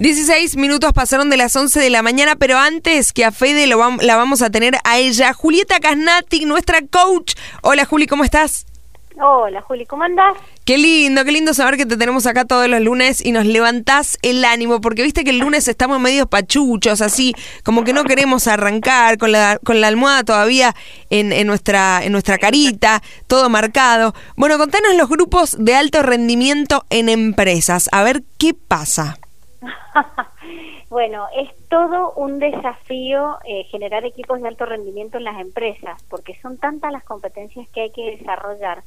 16 minutos pasaron de las 11 de la mañana, pero antes que a Fede lo la vamos a tener a ella, Julieta Casnati, nuestra coach. Hola Juli, ¿cómo estás? Hola Juli, ¿cómo andás? Qué lindo, qué lindo saber que te tenemos acá todos los lunes y nos levantás el ánimo, porque viste que el lunes estamos medio pachuchos, así, como que no queremos arrancar con la, con la almohada todavía en, en, nuestra, en nuestra carita, todo marcado. Bueno, contanos los grupos de alto rendimiento en empresas, a ver qué pasa. bueno, es todo un desafío eh, generar equipos de alto rendimiento en las empresas, porque son tantas las competencias que hay que desarrollar.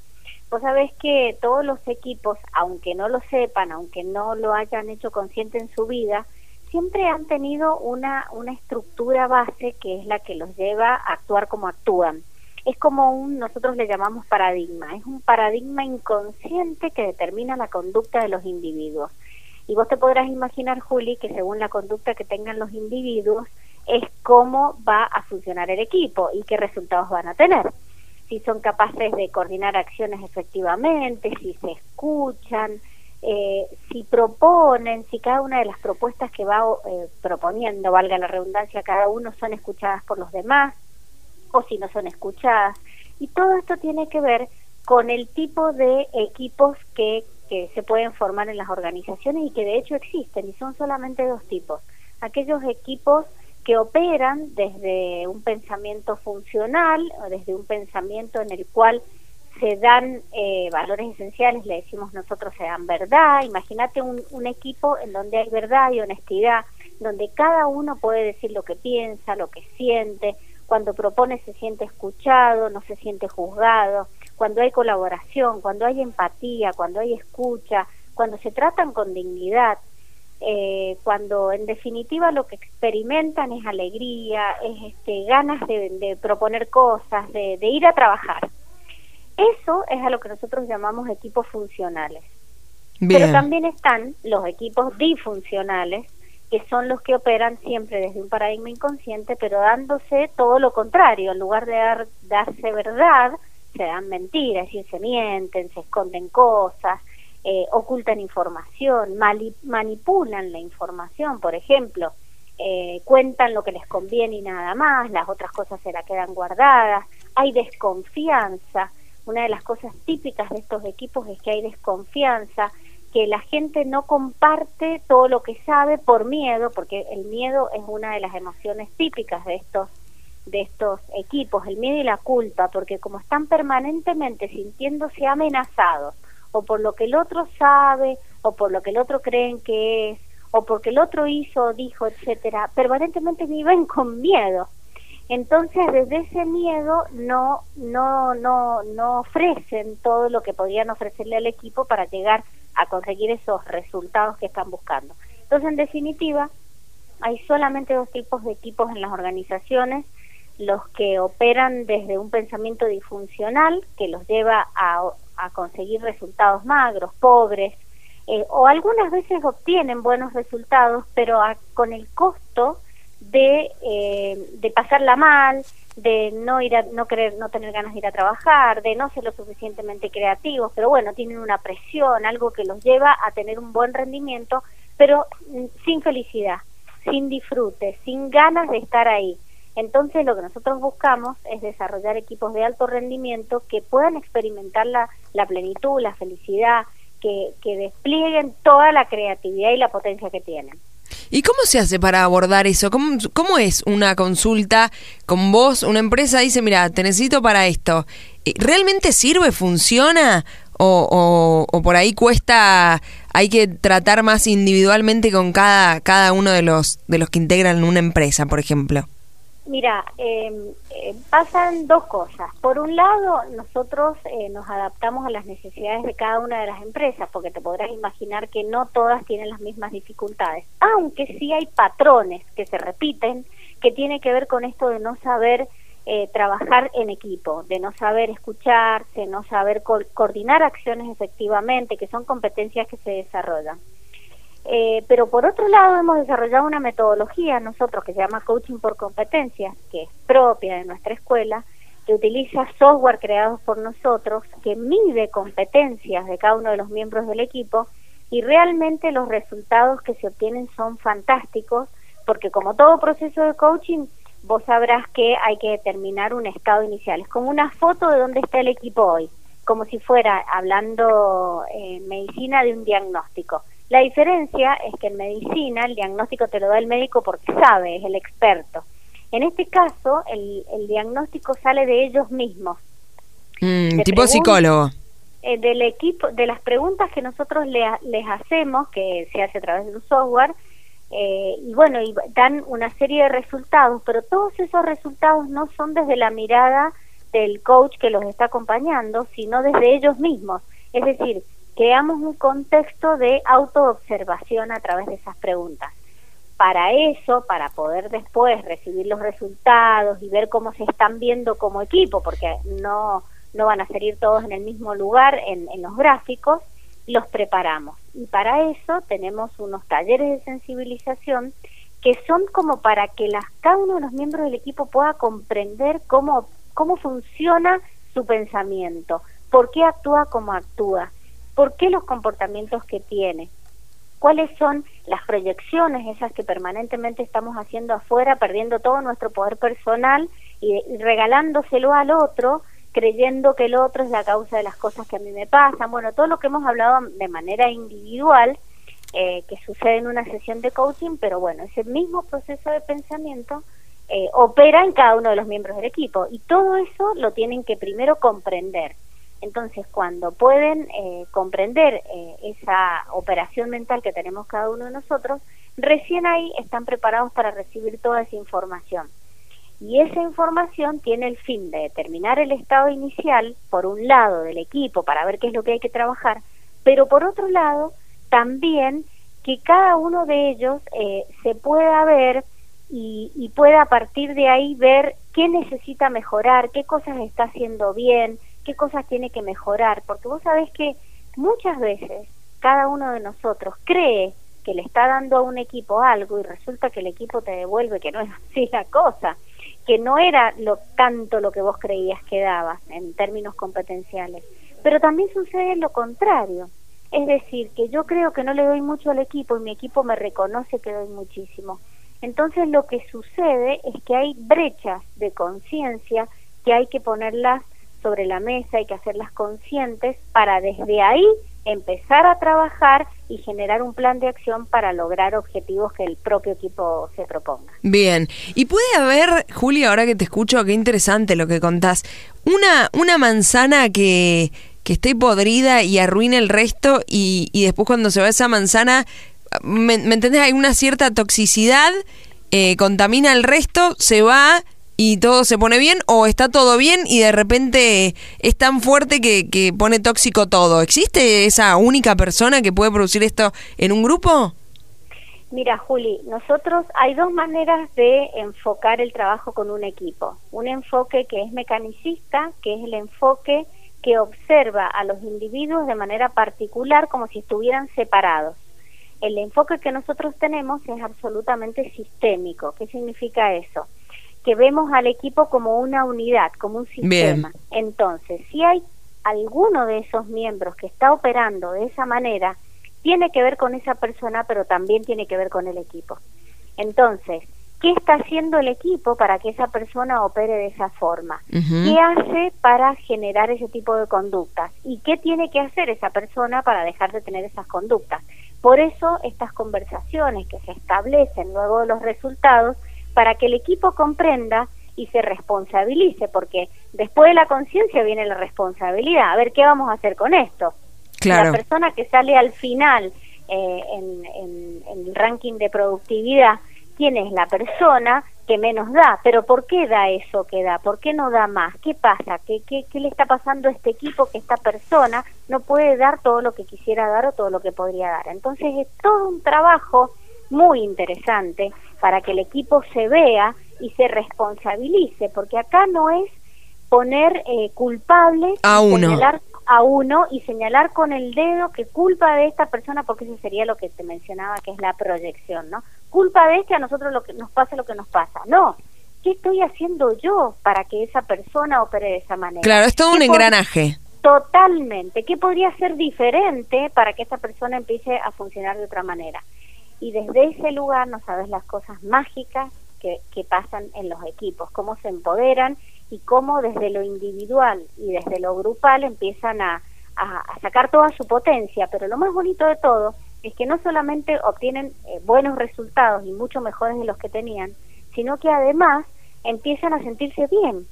Vos sabés que todos los equipos, aunque no lo sepan, aunque no lo hayan hecho consciente en su vida, siempre han tenido una, una estructura base que es la que los lleva a actuar como actúan. Es como un, nosotros le llamamos paradigma, es un paradigma inconsciente que determina la conducta de los individuos. Y vos te podrás imaginar, Juli, que según la conducta que tengan los individuos, es cómo va a funcionar el equipo y qué resultados van a tener. Si son capaces de coordinar acciones efectivamente, si se escuchan, eh, si proponen, si cada una de las propuestas que va eh, proponiendo, valga la redundancia, cada uno son escuchadas por los demás o si no son escuchadas. Y todo esto tiene que ver con el tipo de equipos que que se pueden formar en las organizaciones y que de hecho existen y son solamente dos tipos. Aquellos equipos que operan desde un pensamiento funcional o desde un pensamiento en el cual se dan eh, valores esenciales, le decimos nosotros se dan verdad. Imagínate un, un equipo en donde hay verdad y honestidad, donde cada uno puede decir lo que piensa, lo que siente, cuando propone se siente escuchado, no se siente juzgado cuando hay colaboración, cuando hay empatía, cuando hay escucha, cuando se tratan con dignidad, eh, cuando en definitiva lo que experimentan es alegría, es este, ganas de, proponer cosas, de, ir a trabajar. Eso es a lo que nosotros llamamos equipos funcionales. Pero también están los equipos disfuncionales, que son los que operan siempre desde un paradigma inconsciente, pero dándose todo lo contrario, en lugar de dar, darse verdad, se dan mentiras, es decir, se mienten, se esconden cosas, eh, ocultan información, manipulan la información, por ejemplo, eh, cuentan lo que les conviene y nada más, las otras cosas se la quedan guardadas, hay desconfianza, una de las cosas típicas de estos equipos es que hay desconfianza, que la gente no comparte todo lo que sabe por miedo, porque el miedo es una de las emociones típicas de estos de estos equipos, el miedo y la culpa, porque como están permanentemente sintiéndose amenazados, o por lo que el otro sabe, o por lo que el otro creen que es, o porque el otro hizo, dijo, etcétera, permanentemente viven con miedo. Entonces, desde ese miedo no no no no ofrecen todo lo que podrían ofrecerle al equipo para llegar a conseguir esos resultados que están buscando. Entonces, en definitiva, hay solamente dos tipos de equipos en las organizaciones los que operan desde un pensamiento disfuncional que los lleva a, conseguir resultados magros, pobres, eh, o algunas veces obtienen buenos resultados, pero con el costo de, eh, de pasarla mal, de no ir a, no querer, no tener ganas de ir a trabajar, de no ser lo suficientemente creativos, pero bueno, tienen una presión, algo que los lleva a tener un buen rendimiento, pero mm, sin felicidad, sin disfrute, sin ganas de estar ahí. Entonces lo que nosotros buscamos es desarrollar equipos de alto rendimiento que puedan experimentar la, plenitud, la felicidad, que, desplieguen toda la creatividad y la potencia que tienen. ¿Y cómo se hace para abordar eso? ¿Cómo, ¿Cómo, es una consulta con vos? Una empresa dice, mira, te necesito para esto. ¿Realmente sirve? ¿Funciona? O, o, o, por ahí cuesta, hay que tratar más individualmente con cada, cada uno de los, de los que integran una empresa, por ejemplo? Mira, em, eh, pasan dos cosas. Por un lado, nosotros eh, nos adaptamos a las necesidades de cada una de las empresas, porque te podrás imaginar que no todas tienen las mismas dificultades, aunque sí hay patrones que se repiten, que tiene que ver con esto de no saber eh, trabajar en equipo, de no saber escucharse, no saber coordinar acciones efectivamente, que son competencias que se desarrollan. Eh, pero por otro lado hemos desarrollado una metodología nosotros que se llama coaching por competencias, que es propia de nuestra escuela, que utiliza software creados por nosotros, que mide competencias de cada uno de los miembros del equipo y realmente los resultados que se obtienen son fantásticos porque como todo proceso de coaching vos sabrás que hay que determinar un estado inicial. Es como una foto de dónde está el equipo hoy, como si fuera hablando en medicina de un diagnóstico. La diferencia es que en medicina el diagnóstico te lo da el médico porque sabe, es el experto. En este caso, el, diagnóstico sale de ellos mismos. Mm, tipo psicólogo. Eh, del equipo, de las preguntas que nosotros les hacemos, que se hace a través de un software, eh, y bueno, y dan una serie de resultados, pero todos esos resultados no son desde la mirada del coach que los está acompañando, sino desde ellos mismos. Es decir, creamos un contexto de autoobservación a través de esas preguntas. Para eso, para poder después recibir los resultados y ver cómo se están viendo como equipo, porque no, no van a salir todos en el mismo lugar en, en los gráficos, los preparamos. Y para eso tenemos unos talleres de sensibilización que son como para que las, cada uno de los miembros del equipo pueda comprender cómo, cómo funciona su pensamiento, por qué actúa como actúa, por qué los comportamientos que tiene, cuáles son las proyecciones esas que permanentemente estamos haciendo afuera, perdiendo todo nuestro poder personal y regalándoselo al otro creyendo que el otro es la causa de las cosas que a mí me pasan. Bueno, todo lo que hemos hablado de manera individual, eh, que sucede en una sesión de coaching, pero bueno, ese mismo proceso de pensamiento eh, opera en cada uno de los miembros del equipo y todo eso lo tienen que primero comprender. Entonces, cuando pueden eh, comprender esa operación mental que tenemos cada uno de nosotros, recién ahí están preparados para recibir toda esa información. Y esa información tiene el fin de determinar el estado inicial, por un lado, del equipo para ver qué es lo que hay que trabajar, pero por otro lado, también que cada uno de ellos eh, se pueda ver y, y, pueda a partir de ahí ver qué necesita mejorar, qué cosas está haciendo bien, qué cosas tiene que mejorar, porque vos sabés que muchas veces cada uno de nosotros cree que le está dando a un equipo algo y resulta que el equipo te devuelve que no es así la cosa que no era lo tanto lo que vos creías que daba en términos competenciales. Pero también sucede lo contrario. Es decir, que yo creo que no le doy mucho al equipo y mi equipo me reconoce que doy muchísimo. Entonces lo que sucede es que hay brechas de conciencia que hay que ponerlas sobre la mesa, hay que hacerlas conscientes para desde ahí empezar a trabajar y generar un plan de acción para lograr objetivos que el propio equipo se proponga. Bien, y puede haber, Julia, ahora que te escucho, qué interesante lo que contás, una, una manzana que, que esté podrida y arruine el resto y, y después cuando se va esa manzana, ¿me, me entendés? Hay una cierta toxicidad, eh, contamina el resto, se va y todo se pone bien o está todo bien y de repente es tan fuerte que, que pone tóxico todo. ¿Existe esa única persona que puede producir esto en un grupo? Mira, Juli, nosotros hay dos maneras de enfocar el trabajo con un equipo. Un enfoque que es mecanicista, que es el enfoque que observa a los individuos de manera particular como si estuvieran separados. El enfoque que nosotros tenemos es absolutamente sistémico. ¿Qué significa eso? Que vemos al equipo como una unidad, como un sistema. Entonces, si hay alguno de esos miembros que está operando de esa manera, tiene que ver con esa persona, pero también tiene que ver con el equipo. Entonces, ¿qué está haciendo el equipo para que esa persona opere de esa forma? ¿Qué hace para generar ese tipo de conductas? ¿Y qué tiene que hacer esa persona para dejar de tener esas conductas? Por eso estas conversaciones que se establecen luego de los resultados para que el equipo comprenda y se responsabilice, porque después de la conciencia viene la responsabilidad. A ver, ¿qué vamos a hacer con esto? La persona que sale al final eh, en, el ranking de productividad, ¿quién es la persona que menos da? Pero ¿por qué da eso que da? ¿Por qué no da más? ¿Qué pasa? ¿Qué, qué, qué le está pasando a este equipo que esta persona no puede dar todo lo que quisiera dar o todo lo que podría dar? Entonces es todo un trabajo muy interesante para que el equipo se vea y se responsabilice, porque acá no es poner eh, culpables a uno. Señalar a uno y señalar con el dedo que culpa de esta persona, porque eso sería lo que te mencionaba, que es la proyección, ¿no? Culpa de este a nosotros lo que nos pasa lo que nos pasa. No, ¿qué estoy haciendo yo para que esa persona opere de esa manera? Claro, es todo un engranaje Totalmente. ¿Qué podría ser diferente para que esta persona empiece a funcionar de otra manera? Y desde ese lugar no sabes las cosas mágicas que, que pasan en los equipos, cómo se empoderan y cómo desde lo individual y desde lo grupal empiezan a, a, sacar toda su potencia. Pero lo más bonito de todo es que no solamente obtienen eh, buenos resultados y mucho mejores de los que tenían, sino que además empiezan a sentirse bien,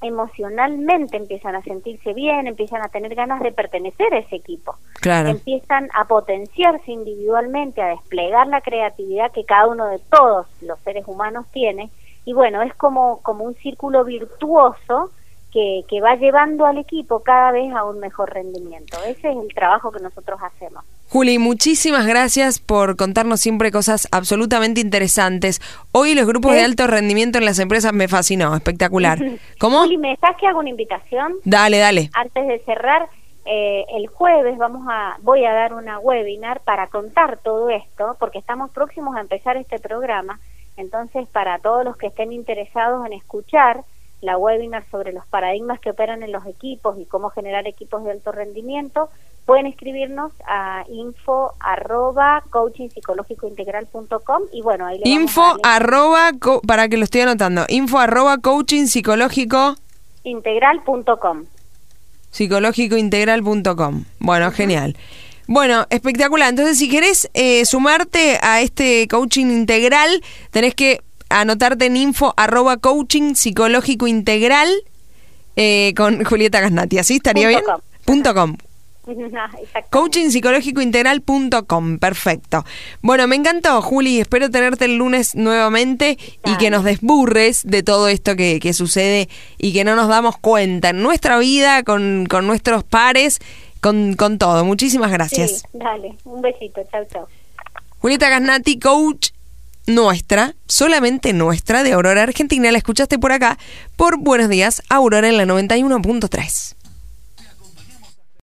emocionalmente empiezan a sentirse bien, empiezan a tener ganas de pertenecer a ese equipo. Claro. Empiezan a potenciarse individualmente, a desplegar la creatividad que cada uno de todos los seres humanos tiene. Y bueno, es como, como un círculo virtuoso que, que va llevando al equipo cada vez a un mejor rendimiento. Ese es el trabajo que nosotros hacemos. Juli, muchísimas gracias por contarnos siempre cosas absolutamente interesantes. Hoy los grupos de alto rendimiento en las empresas me fascinó, espectacular. ¿Cómo? Juli, ¿me estás que hago una invitación? Dale, dale. Antes de cerrar, eh, el jueves vamos a, voy a dar una webinar para contar todo esto, porque estamos próximos a empezar este programa. Entonces, para todos los que estén interesados en escuchar la webinar sobre los paradigmas que operan en los equipos y cómo generar equipos de alto rendimiento, pueden escribirnos a info arroba y bueno, ahí le Info arroba, para que lo estoy anotando, info arroba coaching psicológico integral.com psicológicointegral.com. Bueno, genial. Bueno, espectacular. Entonces, si querés eh, sumarte a este coaching integral, tenés que anotarte en info arroba coaching psicológico integral eh, con Julieta Gasnati. ¿Así estaría bien? Punto com. Coachingpsicológicointegral.com, perfecto. Bueno, me encantó, Juli. Espero tenerte el lunes nuevamente y que nos desburres de todo esto que, sucede y que no nos damos cuenta en nuestra vida, con, con nuestros pares, con, con todo. Muchísimas gracias. dale, un besito. Chau, chau. Julieta Gasnati, coach nuestra, solamente nuestra, de Aurora Argentina. La escuchaste por acá, por Buenos Días, Aurora en la 91.3.